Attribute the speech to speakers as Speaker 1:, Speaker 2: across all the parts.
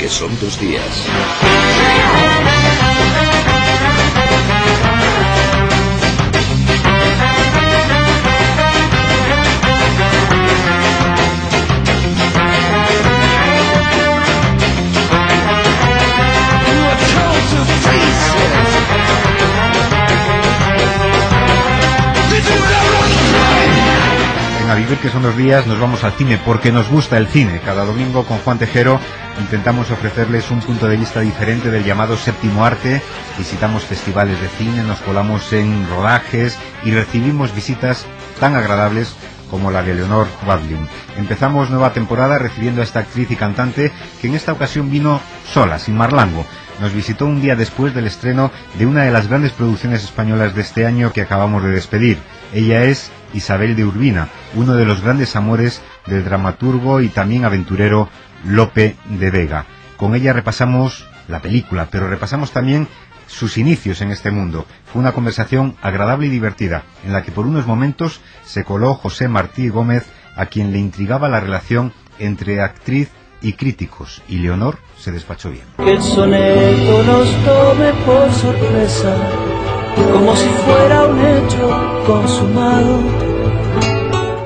Speaker 1: que son tus días.
Speaker 2: Vivir que son los días nos vamos al cine porque nos gusta el cine. Cada domingo con Juan Tejero intentamos ofrecerles un punto de vista diferente del llamado séptimo arte. Visitamos festivales de cine, nos colamos en rodajes y recibimos visitas tan agradables como la de Leonor Wadling. Empezamos nueva temporada recibiendo a esta actriz y cantante que en esta ocasión vino sola, sin Marlango. Nos visitó un día después del estreno de una de las grandes producciones españolas de este año que acabamos de despedir. Ella es Isabel de Urbina, uno de los grandes amores del dramaturgo y también aventurero Lope de Vega. Con ella repasamos la película, pero repasamos también sus inicios en este mundo. Fue una conversación agradable y divertida, en la que por unos momentos se coló José Martí Gómez, a quien le intrigaba la relación entre actriz y críticos, y Leonor se despachó bien.
Speaker 3: Que el soneto nos tome por sorpresa, como si fuera un hecho consumado.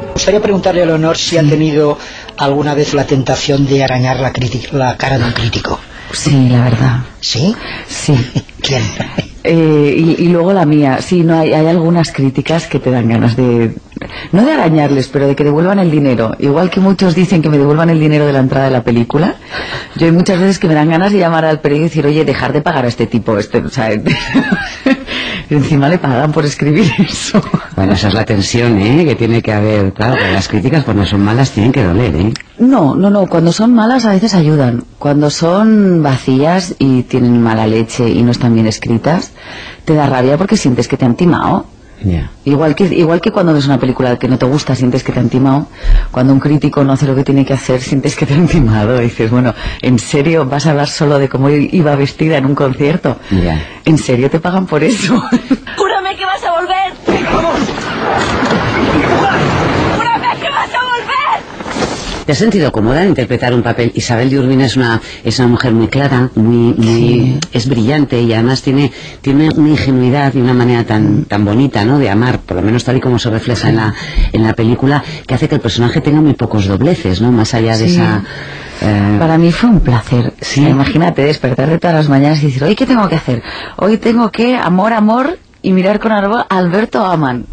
Speaker 4: Me gustaría preguntarle a Leonor si ha tenido alguna vez la tentación de arañar la, la cara de un crítico.
Speaker 5: Sí, la verdad.
Speaker 4: ¿Sí?
Speaker 5: Sí.
Speaker 4: ¿Quién?
Speaker 5: Eh, y, y, luego la mía, sí, no hay, hay algunas críticas que te dan ganas de, no de arañarles, pero de que devuelvan el dinero. Igual que muchos dicen que me devuelvan el dinero de la entrada de la película, yo hay muchas veces que me dan ganas de llamar al periódico y decir, oye, dejar de pagar a este tipo, este, o sea, encima le pagan por escribir eso.
Speaker 6: Bueno, esa es la tensión, ¿eh? Que tiene que haber, claro, que las críticas cuando son malas tienen que doler, ¿eh?
Speaker 5: No, no, no, cuando son malas a veces ayudan. Cuando son vacías y tienen mala leche y no están bien escritas, te da rabia porque sientes que te han timado.
Speaker 6: Yeah.
Speaker 5: Igual que igual que cuando ves una película que no te gusta sientes que te han timado, cuando un crítico no hace lo que tiene que hacer sientes que te han timado. Y dices, bueno, ¿en serio vas a hablar solo de cómo iba vestida en un concierto?
Speaker 6: Yeah.
Speaker 5: ¿En serio te pagan por eso?
Speaker 7: ¡Júrame que vas a volver! ¡Vamos! ¡Júrame que vas a volver!
Speaker 6: ¿Te has sentido cómoda en interpretar un papel? Isabel de Urbina es una, es una mujer muy clara, muy, muy
Speaker 5: Sí.
Speaker 6: es brillante y además tiene, tiene una ingenuidad y una manera tan, tan bonita, ¿no? De amar, por lo menos tal y como se refleja en la, en la película, que hace que el personaje tenga muy pocos dobleces, ¿no? Más allá de
Speaker 5: Sí.
Speaker 6: esa, eh,
Speaker 5: Para mí fue un placer.
Speaker 6: Sí.
Speaker 5: Imagínate despertarte todas las mañanas y decir, hoy qué tengo que hacer. Hoy tengo que amor, amor y mirar con Alberto Aman.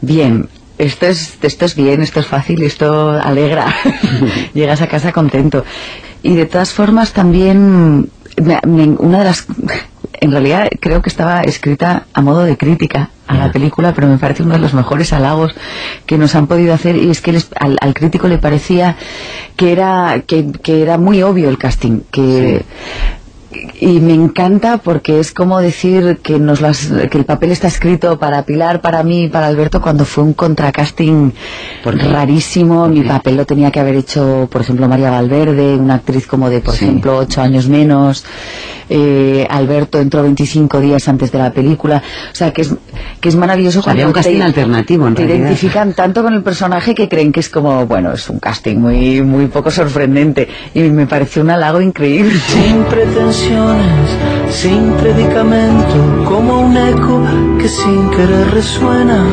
Speaker 5: Bien, esto es, esto es bien, esto es fácil, esto alegra. Llegas a casa contento. Y de todas formas también, me- me- una de las, en realidad creo que estaba escrita a modo de crítica a la película, pero me parece uno de los mejores halagos que nos han podido hacer y es que les- al, al crítico le parecía que era, que, que era muy obvio el casting, que y me encanta porque es como decir que nos las, que el papel está escrito para Pilar, para mí, para Alberto cuando fue un contracasting rarísimo.
Speaker 6: ¿Por
Speaker 5: Mi papel lo tenía que haber hecho, por ejemplo, María Valverde, una actriz como de, por
Speaker 6: Sí.
Speaker 5: ejemplo, ocho años menos. Eh, Alberto entró 25 días antes de la película. O sea, que es, que es maravilloso
Speaker 6: Había un
Speaker 5: cuando
Speaker 6: casting
Speaker 5: te-
Speaker 6: alternativo, en
Speaker 5: te
Speaker 6: realidad.
Speaker 5: identifican tanto con el personaje que creen que es como, bueno, es un casting muy, muy poco sorprendente. Y me pareció un halago increíble.
Speaker 3: Sin pretensiones, sin predicamento, como un eco que sin querer resuena.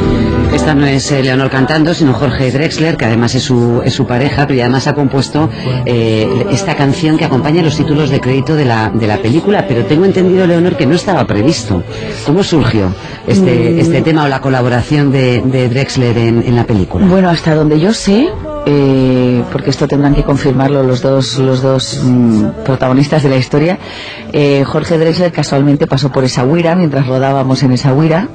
Speaker 6: Esta no es eh, Leonor cantando, sino Jorge Drexler, que además es su, es su pareja, pero además ha compuesto eh, esta canción que acompaña los títulos de crédito de la, de la película. Pero tengo entendido, Leonor, que no estaba previsto. ¿Cómo surgió este, este tema o la colaboración de, de Drexler en, en la película?
Speaker 5: Bueno, hasta donde yo sé, eh, porque esto tendrán que confirmarlo los dos, los dos mm, protagonistas de la historia, eh, Jorge Drexler casualmente pasó por esa huira mientras rodábamos en esa huira,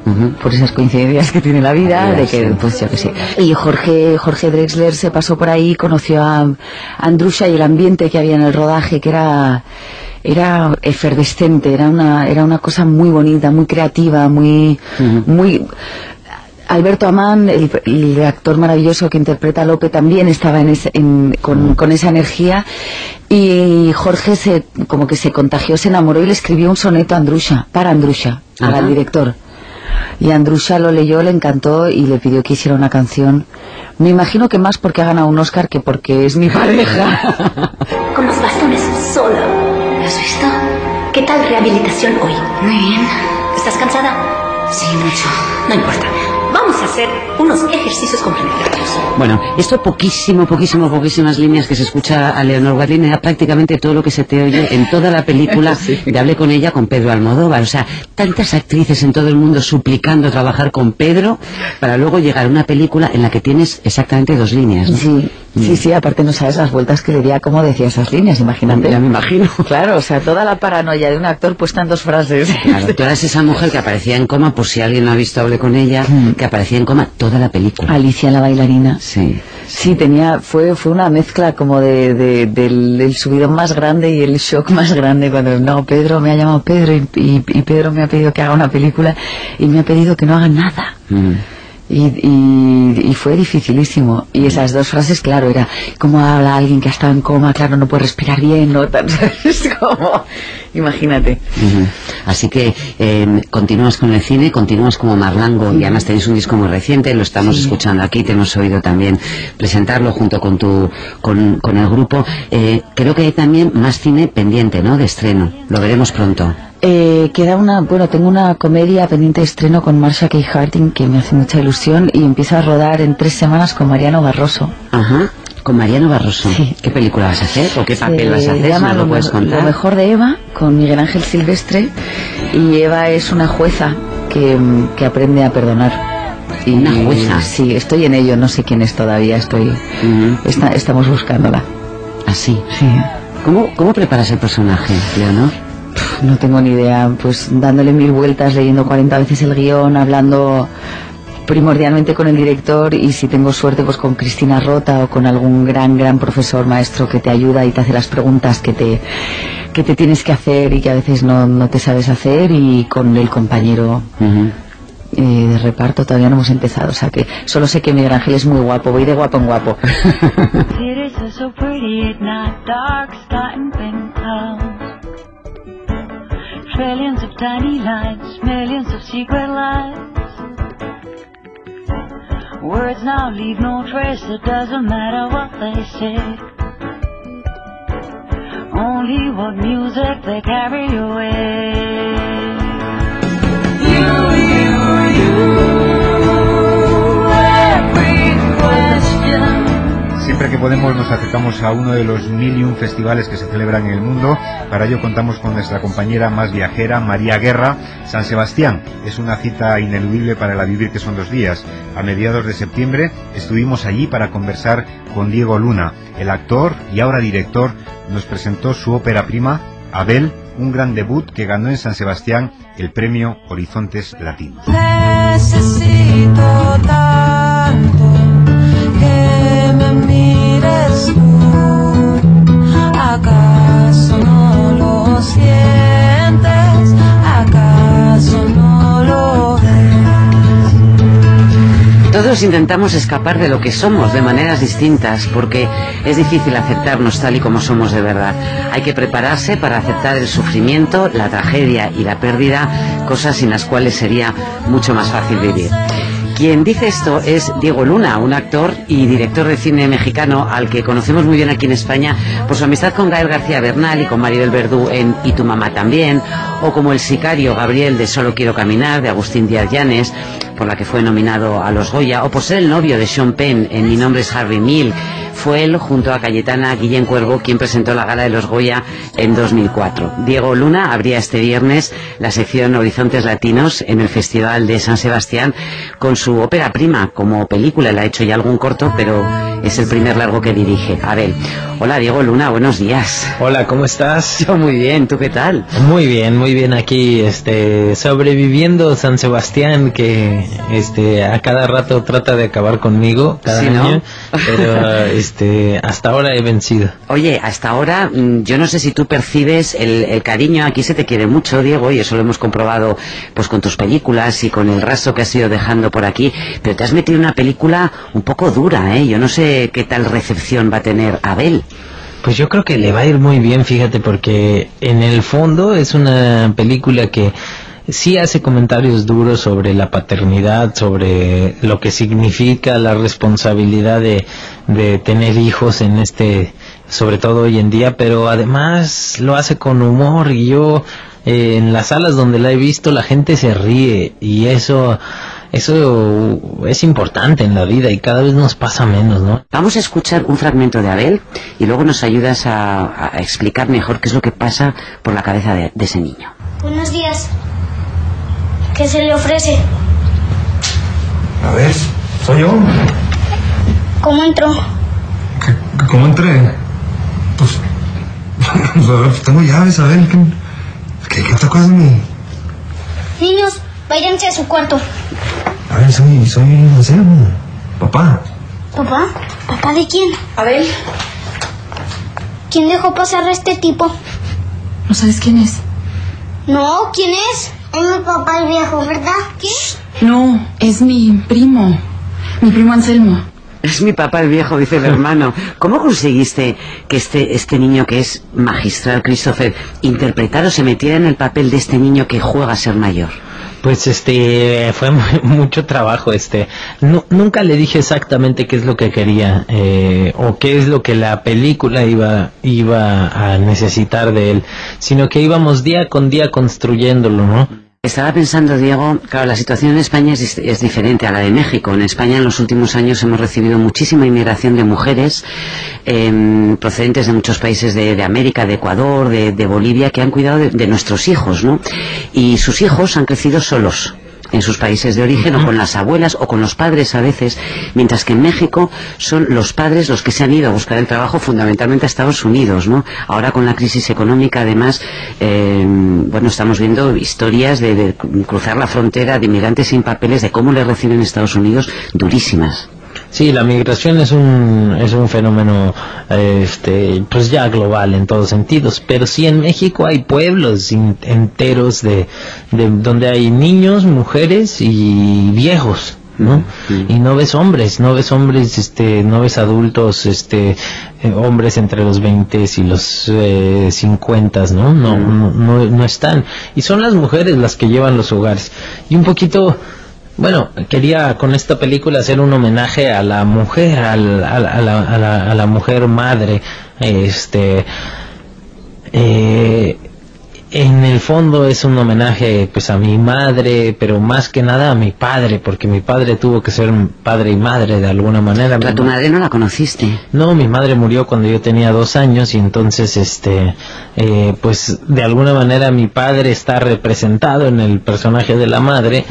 Speaker 5: por esas coincidencias que tiene la vida,
Speaker 6: Ah,
Speaker 5: de que,
Speaker 6: sí.
Speaker 5: pues yo que sé. Y Jorge, Jorge Drexler se pasó por ahí, conoció a Andrusha y el ambiente que había en el rodaje, que era era efervescente, era una, era una cosa muy bonita, muy creativa, muy, muy Alberto Amán, el, el actor maravilloso que interpreta a Lope, también estaba en ese- en- con, con esa energía y Jorge se, como que se contagió, se enamoró y le escribió un soneto a Andrusha, para Andrusha,
Speaker 6: Ajá.
Speaker 5: al director. Y Andrusha lo leyó, le encantó y le pidió que hiciera una canción. Me imagino que más porque ha ganado un Oscar que porque es mi pareja.
Speaker 1: con los bastones solo. ¿Has visto? ¿Qué tal rehabilitación hoy?
Speaker 8: Muy bien.
Speaker 1: ¿Estás cansada?
Speaker 8: Sí, mucho.
Speaker 1: No importa. Vamos a hacer unos ejercicios complementarios.
Speaker 6: Bueno, esto poquísimo, poquísimo, poquísimas líneas que se escucha a Leonor Guadín era prácticamente todo lo que se te oye en toda la película de Hablé con ella con Pedro Almodóvar. O sea, tantas actrices en todo el mundo suplicando trabajar con Pedro para luego llegar a una película en la que tienes exactamente dos líneas. ¿no?
Speaker 5: Sí, sí, sí, aparte no sabes las vueltas que le di a cómo decía esas líneas, imagínate.
Speaker 6: Ya me imagino.
Speaker 5: Claro, o sea, toda la paranoia de un actor puesta en dos frases.
Speaker 6: Claro, tú eras esa mujer que aparecía en coma, por si alguien no ha visto Hablé con ella, que aparecía en coma toda la película.
Speaker 5: Alicia la bailarina.
Speaker 6: Sí.
Speaker 5: Sí, tenía, fue, fue una mezcla como de, de- del, del subidón más grande y el shock más grande cuando, no, Pedro me ha llamado Pedro y, y- y Pedro me ha pedido que haga una película y me ha pedido que no haga nada.
Speaker 6: Mm.
Speaker 5: Y, y, y fue dificilísimo. Y esas dos frases, claro, era como habla alguien que ha estado en coma, claro, no puede respirar bien, no tan, ¿sabes? Como, imagínate.
Speaker 6: Así que eh, continúas con el cine, continúas como Marlango y además tenéis un disco muy reciente, lo estamos escuchando aquí, te hemos oído también presentarlo junto con tu con, con el grupo. Eh, creo que hay también más cine pendiente, ¿no? De estreno. Lo veremos pronto.
Speaker 5: Eh, queda una, bueno, tengo una comedia pendiente de estreno con Marsha K. Harding que me hace mucha ilusión y empieza a rodar en tres semanas con Mariano Barroso.
Speaker 6: Ajá. Con Mariano Barroso.
Speaker 5: Sí.
Speaker 6: ¿Qué película vas a hacer o qué papel vas a hacer? ¿No lo puedes contar?
Speaker 5: Lo mejor de Eva con Miguel Ángel Silvestre y Eva es una jueza que, que aprende a perdonar. Y,
Speaker 6: Una jueza.
Speaker 5: Sí, estoy en ello, no sé quién es todavía, estoy, está- estamos buscándola.
Speaker 6: Así.
Speaker 5: Sí.
Speaker 6: ¿Cómo, ¿Cómo preparas el personaje, Leonor?
Speaker 5: No tengo ni idea, pues dándole mil vueltas, leyendo 40 veces el guion, hablando primordialmente con el director y si tengo suerte pues con Cristina Rota o con algún gran gran profesor maestro que te ayuda y te hace las preguntas que te que te tienes que hacer y que a veces no, no te sabes hacer y con el compañero eh, de reparto todavía no hemos empezado o sea que solo sé que Miguel Ángel es muy guapo voy de guapo en guapo
Speaker 9: Trillions of tiny lights, millions of secret lives. Words now leave no trace, it doesn't matter what they say. Only what music they carry away. You, you, you, every question.
Speaker 2: Siempre que podemos nos acercamos a uno de los mil festivales que se celebran en el mundo. Para ello contamos con nuestra compañera más viajera, María Guerra. San Sebastián es una cita ineludible para la vivir que son dos días. A mediados de septiembre estuvimos allí para conversar con Diego Luna. El actor y ahora director nos presentó su ópera prima, Abel, un gran debut que ganó en San Sebastián el premio Horizontes Latinos.
Speaker 6: Todos intentamos escapar de lo que somos de maneras distintas porque es difícil aceptarnos tal y como somos de verdad. Hay que prepararse para aceptar el sufrimiento, la tragedia y la pérdida, cosas sin las cuales sería mucho más fácil vivir. Quien dice esto es Diego Luna, un actor y director de cine mexicano al que conocemos muy bien aquí en España por su amistad con Gael García Bernal y con Maribel Verdú en Y tu mamá también, o como el sicario Gabriel de Solo quiero caminar de Agustín Díaz Llanes, por la que fue nominado a los Goya, o por ser el novio de Sean Penn en Mi nombre es Harvey Mill. Fue él, junto a Cayetana Guillén Cuervo, quien presentó la gala de los Goya en 2004. Diego Luna abría este viernes la sección Horizontes Latinos en el Festival de San Sebastián con su ópera prima como película. Él ha hecho ya algún corto, pero es el primer largo que dirige. Abel. Hola, Diego Luna, buenos días.
Speaker 10: Hola, ¿cómo estás?
Speaker 6: Yo muy bien, ¿tú qué tal?
Speaker 10: Muy bien, muy bien aquí, este, sobreviviendo San Sebastián que, este, a cada rato trata de acabar conmigo cada
Speaker 6: Sí, ¿no?
Speaker 10: año, pero, este, hasta ahora he vencido.
Speaker 6: Oye, hasta ahora mm, yo no sé si tú percibes el, el cariño, aquí se te quiere mucho, Diego, y eso lo hemos comprobado pues con tus películas y con el rastro que has ido dejando por aquí, pero te has metido una película un poco dura, ¿eh? Yo no sé qué tal recepción va a tener Abel.
Speaker 10: Pues yo creo que le va a ir muy bien, fíjate, porque en el fondo es una película que sí hace comentarios duros sobre la paternidad, sobre lo que significa la responsabilidad de, de tener hijos en este sobre todo hoy en día, pero además lo hace con humor y yo eh, en las salas donde la he visto la gente se ríe y eso eso es importante en la vida y cada vez nos pasa menos, ¿no?
Speaker 6: Vamos a escuchar un fragmento de Abel y luego nos ayudas a, a explicar mejor qué es lo que pasa por la cabeza de, de ese niño.
Speaker 8: Buenos días. ¿Qué se le ofrece?
Speaker 11: A ver, soy yo.
Speaker 8: ¿Cómo entró?
Speaker 11: ¿Qué- ¿Cómo entré? Pues, pues tengo llaves, a ver, ¿qué, qué, qué te acuerdas de mí?
Speaker 8: Niños, váyanse a su cuarto.
Speaker 11: A ver, soy, soy Anselmo, papá.
Speaker 8: ¿Papá? ¿Papá de quién? Abel. ¿Quién dejó pasar a este tipo?
Speaker 5: ¿No sabes quién es?
Speaker 8: No, ¿quién es? Es mi papá el viejo, ¿verdad? ¿Quién?
Speaker 5: No, es mi primo. Mi primo Anselmo.
Speaker 6: Es mi papá el viejo, dice el hermano. ¿Cómo conseguiste que este, este niño que es magistral, Christopher, interpretara o se metiera en el papel de este niño que juega a ser mayor?
Speaker 10: Pues este fue mu- mucho trabajo este. Nu- nunca le dije exactamente qué es lo que quería eh, o qué es lo que la película iba iba a necesitar de él sino que íbamos día con día construyéndolo no
Speaker 6: Estaba pensando, Diego, claro, la situación en España es, diferente a la de México. En España en los últimos años hemos recibido muchísima inmigración de mujeres em, procedentes de muchos países de, América, de Ecuador, de, de Bolivia, que han cuidado de, de nuestros hijos, ¿no? Y sus hijos han crecido solos en sus países de origen o con las abuelas o con los padres a veces, mientras que en México son los padres los que se han ido a buscar el trabajo fundamentalmente a Estados Unidos, ¿no? Ahora con la crisis económica además, eh, bueno, estamos viendo historias de, de cruzar la frontera de inmigrantes sin papeles, de cómo les reciben en Estados Unidos, durísimas.
Speaker 10: Sí, la migración es un es un fenómeno este pues ya global en todos sentidos, pero sí en México hay pueblos enteros de, de donde hay niños, mujeres y viejos. ¿no? Y no ves hombres, no ves hombres, este, no ves adultos, este, eh, hombres entre los 20 y los eh, 50, ¿no? No, no, no, no están. Y son las mujeres las que llevan los hogares. Y un poquito, bueno, quería con esta película hacer un homenaje a la mujer, al- a, la, a la- a la- a la mujer madre, este, eh, en el fondo es un homenaje pues a mi madre, pero más que nada a mi padre, porque mi padre tuvo que ser padre y madre de alguna manera.
Speaker 6: Pero a tu madre no la conociste.
Speaker 10: No, mi madre murió cuando yo tenía dos años y entonces, este, eh, pues de alguna manera mi padre está representado en el personaje de la madre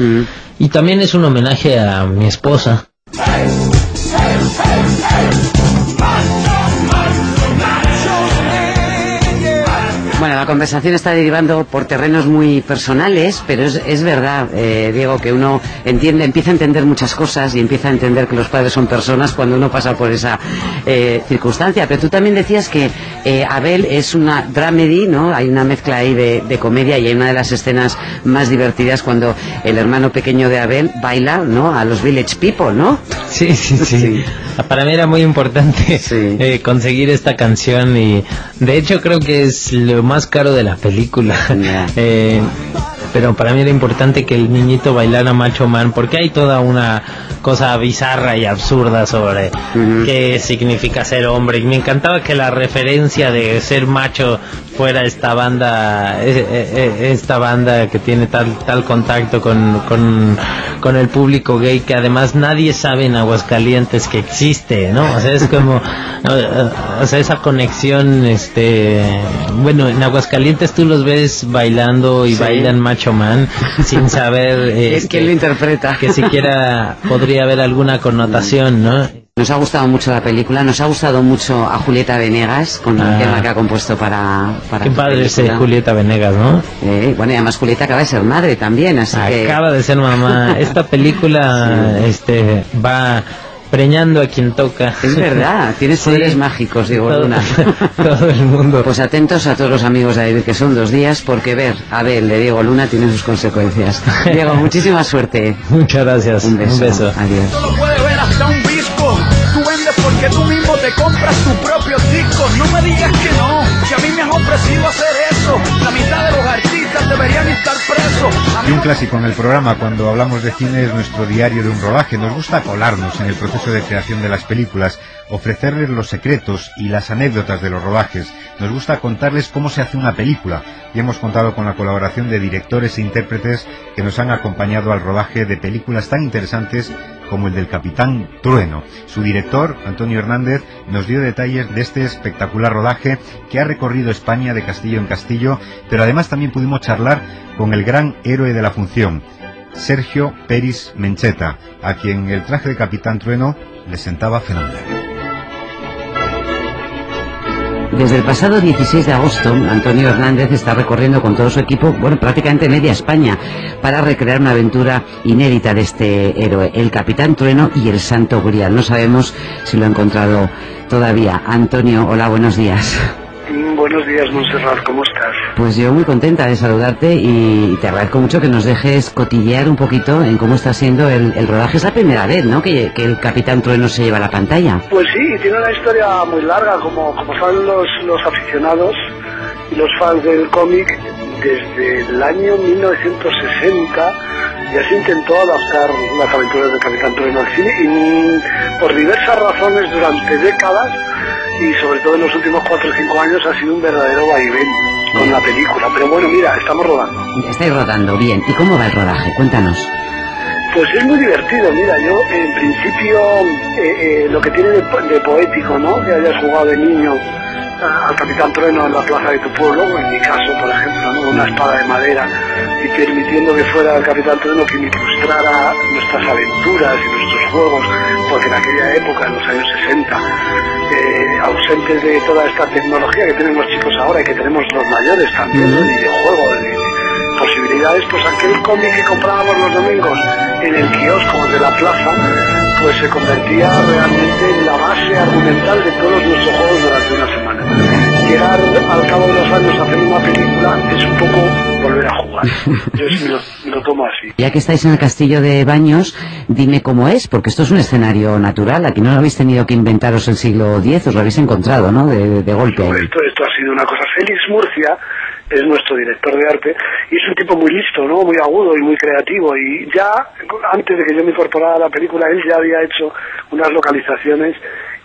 Speaker 10: y también es un homenaje a mi esposa.
Speaker 6: La conversación está derivando por terrenos muy personales, pero es, es verdad, eh, Diego, que uno entiende, empieza a entender muchas cosas y empieza a entender que los padres son personas cuando uno pasa por esa eh, circunstancia. Pero tú también decías que eh, Abel es una dramedy, ¿no? Hay una mezcla ahí de, de comedia y hay una de las escenas más divertidas cuando el hermano pequeño de Abel baila, ¿no? A los Village People, ¿no?
Speaker 10: Sí, sí, sí. Para mí era muy importante eh, conseguir esta canción y de hecho creo que es lo más caro de la película. Eh, pero para mí era importante que el niñito bailara Macho Man porque hay toda una cosa bizarra y absurda sobre qué significa ser hombre y me encantaba que la referencia de ser macho fuera esta banda eh, eh, esta banda que tiene tal tal contacto con, con, con el público gay que además nadie sabe en Aguascalientes que existe no o sea es como eh, o sea esa conexión este bueno en Aguascalientes tú los ves bailando y
Speaker 6: Sí.
Speaker 10: bailan Macho Man sin saber
Speaker 6: ¿Quién- quién lo interpreta?
Speaker 10: que siquiera podría haber alguna connotación no
Speaker 6: Nos ha gustado mucho la película, nos ha gustado mucho a Julieta Venegas con el
Speaker 10: Ah.
Speaker 6: tema que ha compuesto para, para
Speaker 10: Qué padre es. Julieta Venegas, ¿no?
Speaker 6: Eh, bueno, y además Julieta acaba de ser madre también, así que...
Speaker 10: Acaba de ser mamá. Esta película este va preñando a quien toca.
Speaker 6: Es verdad, tienes
Speaker 10: Sí.
Speaker 6: poderes mágicos, Diego
Speaker 10: Todo-
Speaker 6: Luna.
Speaker 10: Todo el mundo.
Speaker 6: Pues atentos a todos los amigos de David, que son dos días, porque ver a Abel de Diego Luna tiene sus consecuencias. Diego, muchísima suerte.
Speaker 10: Muchas gracias.
Speaker 6: Un beso. Adiós.
Speaker 12: Lo puede ver hasta un disco. Tú vendes porque tú mismo te compras tu propio disco. No me digas que no, que a mí me han ofrecido hacer eso. La mitad de los artistas deberían estar presos.
Speaker 2: Y un clásico en el programa cuando hablamos de cine es nuestro diario de un rodaje. Nos gusta colarnos en el proceso de creación de las películas, ofrecerles los secretos y las anécdotas de los rodajes. Nos gusta contarles cómo se hace una película y hemos contado con la colaboración de directores e intérpretes que nos han acompañado al rodaje de películas tan interesantes como el del Capitán Trueno. Su director, Antonio Hernández, nos dio detalles de este espectacular rodaje que ha recorrido España de castillo en castillo, pero además también pudimos charlar con el gran héroe de la función, Sergio Peris Mencheta, a quien el traje de Capitán Trueno le sentaba fenomenal.
Speaker 6: Desde el pasado 16 de agosto, Antonio Hernández está recorriendo con todo su equipo, bueno, prácticamente media España, para recrear una aventura inédita de este héroe, el Capitán Trueno y el Santo Grial. No sabemos si lo ha encontrado todavía. Antonio, hola, buenos días.
Speaker 13: Buenos días, Montserrat, ¿cómo estás?
Speaker 6: Pues yo muy contenta de saludarte y te agradezco mucho que nos dejes cotillear un poquito en cómo está siendo el, el rodaje. Es la primera vez, ¿no?, que, que, el Capitán Trueno se lleva a la pantalla.
Speaker 13: Pues sí, tiene una historia muy larga, como, como saben los, los aficionados y los fans del cómic, desde el año 1960 ya se intentó adaptar las aventuras del Capitán Trueno al cine y mm, por diversas razones durante décadas y sobre todo en los últimos 4 o 5 años ha sido un verdadero vaivén con la película. Pero bueno, mira, estamos rodando.
Speaker 6: Estáis rodando, bien. ¿Y cómo va el rodaje? Cuéntanos.
Speaker 13: Pues es muy divertido, mira, yo en principio eh, eh, lo que tiene de, de, poético, ¿no? Que hayas jugado de niño al Capitán Trueno en la plaza de tu pueblo, en mi caso, por ejemplo, ¿no? Una espada de madera y permitiendo que fuera el Capitán Trueno quien ilustrara nuestras aventuras y nuestros juegos, porque en aquella época, en los años 60, eh, ausentes de toda esta tecnología que tienen los chicos ahora y que tenemos los mayores también, de videojuegos, de, de posibilidades, pues aquel cómic que comprábamos los domingos en el kiosco de la plaza, pues se convertía realmente en la base argumental de todos nuestros juegos durante una semana. Llegar al cabo de los años a hacer una película es un poco volver a jugar. Yo sí lo, lo, tomo así.
Speaker 6: Ya que estáis en el castillo de Baños, dime cómo es, porque esto es un escenario natural. Aquí no lo habéis tenido que inventaros el siglo X, os lo habéis encontrado, ¿no? De, de golpe.
Speaker 13: Esto, esto ha sido una cosa. Félix Murcia es nuestro director de arte y es un tipo muy listo, ¿no? Muy agudo y muy creativo y ya antes de que yo me incorporara a la película él ya había hecho unas localizaciones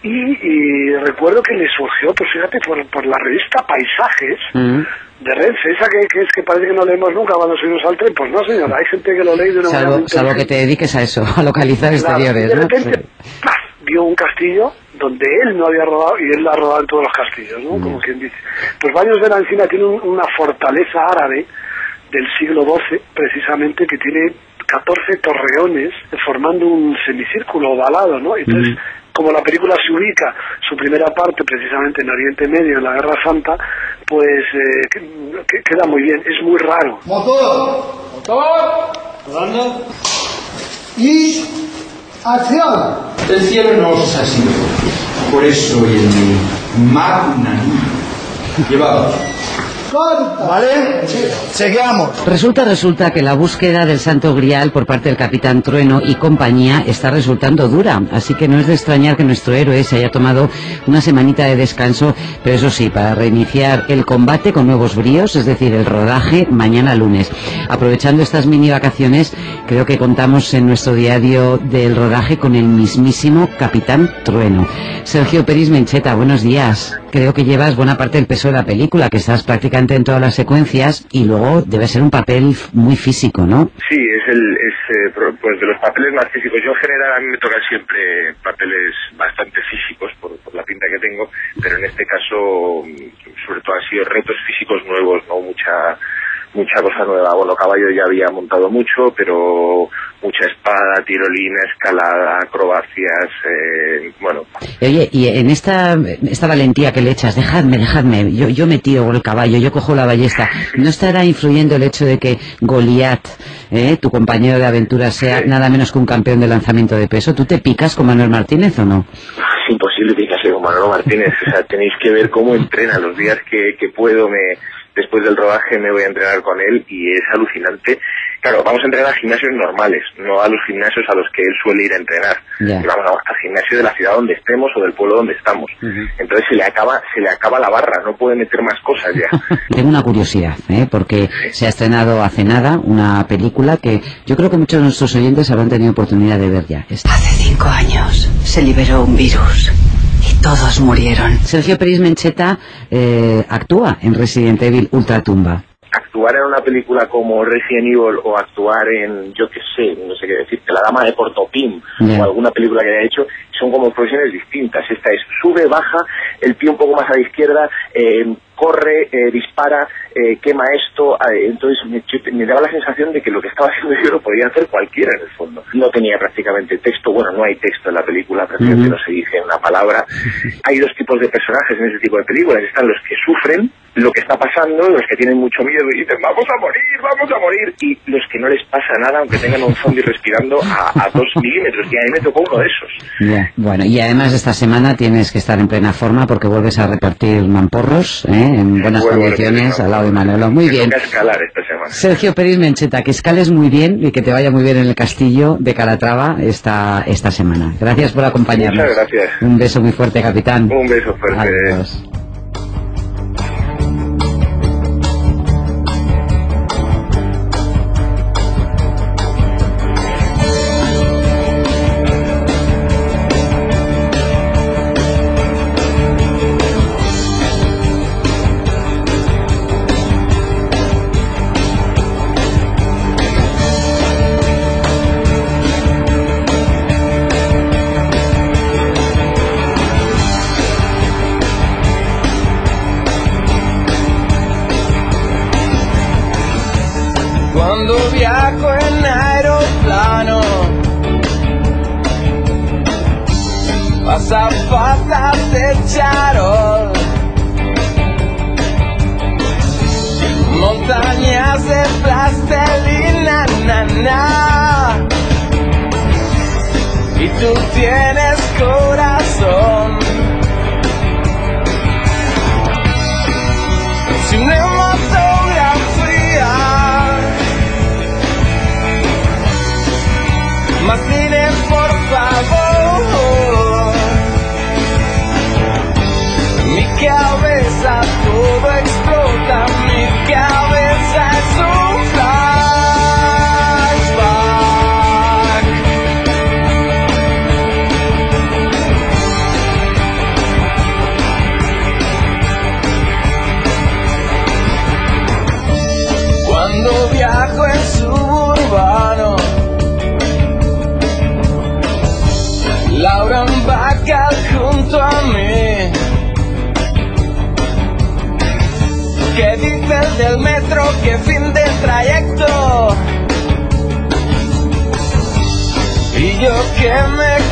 Speaker 13: y, y recuerdo que le surgió, pues fíjate, por, por la revista Paisajes
Speaker 6: Mm.
Speaker 13: De Renfe, esa que, que es que parece que no leemos nunca cuando subimos al tren, pues no señora, hay gente que lo lee de una manera
Speaker 6: Salvo,
Speaker 13: muy
Speaker 6: salvo que te dediques a eso, a localizar
Speaker 13: Claro,
Speaker 6: exteriores,
Speaker 13: y de
Speaker 6: ¿no?
Speaker 13: repente, ¡paf! vio un castillo donde él no había rodado y él la ha rodado en todos los castillos, ¿no? Como quien dice. Pues Baños de la Encina tiene un- una fortaleza árabe del siglo XII, precisamente, que tiene 14 torreones formando un semicírculo ovalado, ¿no? Entonces, como la película se ubica, su primera parte precisamente en Oriente Medio, en la Guerra Santa, pues eh, que- que- queda muy bien, es muy raro.
Speaker 14: Motor. Motor. Rodando. Y acción.
Speaker 15: El cielo nos ha sido por eso y en mi magna llevado.
Speaker 14: ¿Vale? Seguimos.
Speaker 6: Resulta, resulta que la búsqueda del Santo Grial por parte del Capitán Trueno y compañía está resultando dura, así que no es de extrañar que nuestro héroe se haya tomado una semanita de descanso, pero eso sí, para reiniciar el combate con nuevos bríos, es decir, el rodaje mañana lunes. Aprovechando estas mini vacaciones, creo que contamos en nuestro diario del rodaje con el mismísimo Capitán Trueno. Sergio Peris Mencheta, buenos días. Creo que llevas buena parte del peso de la película, que estás prácticamente en todas las secuencias y luego debe ser un papel muy físico, ¿no?
Speaker 16: Sí, es el es eh, pues de los papeles más físicos. Yo en general a mí me tocan siempre papeles bastante físicos por, por la pinta que tengo, pero en este caso mm, sobre todo han sido retos físicos nuevos, no mucha mucha cosa nueva. Bueno, caballo ya había montado mucho, pero mucha espada, tirolina, escalada, acrobacias, eh, bueno,
Speaker 6: Oye, y en esta, esta valentía que le echas, dejadme, dejadme, yo, yo me tiro por el caballo, yo cojo la ballesta, ¿no estará influyendo el hecho de que Goliat, eh, tu compañero de aventura, sea nada menos que un campeón de lanzamiento de peso? ¿Tú te picas con Manuel Martínez o no?
Speaker 16: es imposible picarse con Manolo Martínez. O sea, tenéis que ver cómo entrena. Los días que, que puedo me, después del rodaje me voy a entrenar con él y es alucinante. Claro, vamos a entrenar a gimnasios normales, no a los gimnasios a los que él suele ir a entrenar. Que vamos a- al gimnasio de la ciudad donde estemos o del pueblo donde estamos. Entonces se le acaba, se le acaba la barra, no puede meter más cosas ya.
Speaker 6: Tengo una curiosidad, ¿eh? porque se ha estrenado hace nada una película que yo creo que muchos de nuestros oyentes habrán tenido oportunidad de ver ya.
Speaker 17: Hace cinco años se liberó un virus todos murieron.
Speaker 6: Sergio Peris Mencheta eh, actúa en Resident Evil Ultratumba.
Speaker 16: actuar en una película como Resident Evil o actuar en, yo qué sé, no sé qué decirte, La Dama de Portopim o alguna película que haya hecho, son como profesiones distintas. Esta es sube, baja, el pie un poco más a la izquierda, eh, corre, eh, dispara, eh, quema esto. eh, entonces me, daba la sensación de que lo que estaba haciendo yo lo podía hacer cualquiera en el fondo. No tenía prácticamente texto, bueno, no hay texto en la película, prácticamente
Speaker 6: Ujú.
Speaker 16: no se dice una palabra. Hay dos tipos de personajes en ese tipo de películas. Están los que sufren lo que está pasando, los que tienen mucho miedo y dicen, vamos a morir, vamos a morir, y los que no les pasa nada, aunque tengan un zombie respirando a, a dos milímetros, y a mí me tocó uno de esos.
Speaker 6: Bueno, y además esta semana tienes que estar en plena forma porque vuelves a repartir mamporros ¿eh? en buenas
Speaker 16: Vuelvo
Speaker 6: condiciones al lado de Manolo. Muy bien.
Speaker 16: escalar esta semana.
Speaker 6: Sergio Peris Mencheta, que escales muy bien y que te vaya muy bien en el castillo de Calatrava esta, esta semana. Gracias por acompañarnos.
Speaker 16: Muchas gracias.
Speaker 6: Un beso muy fuerte, capitán.
Speaker 16: Un beso fuerte.
Speaker 6: Adiós.
Speaker 3: Más cine, por favor. Mi cabeza todo explota, ¿Qué fin del trayecto? Y yo que me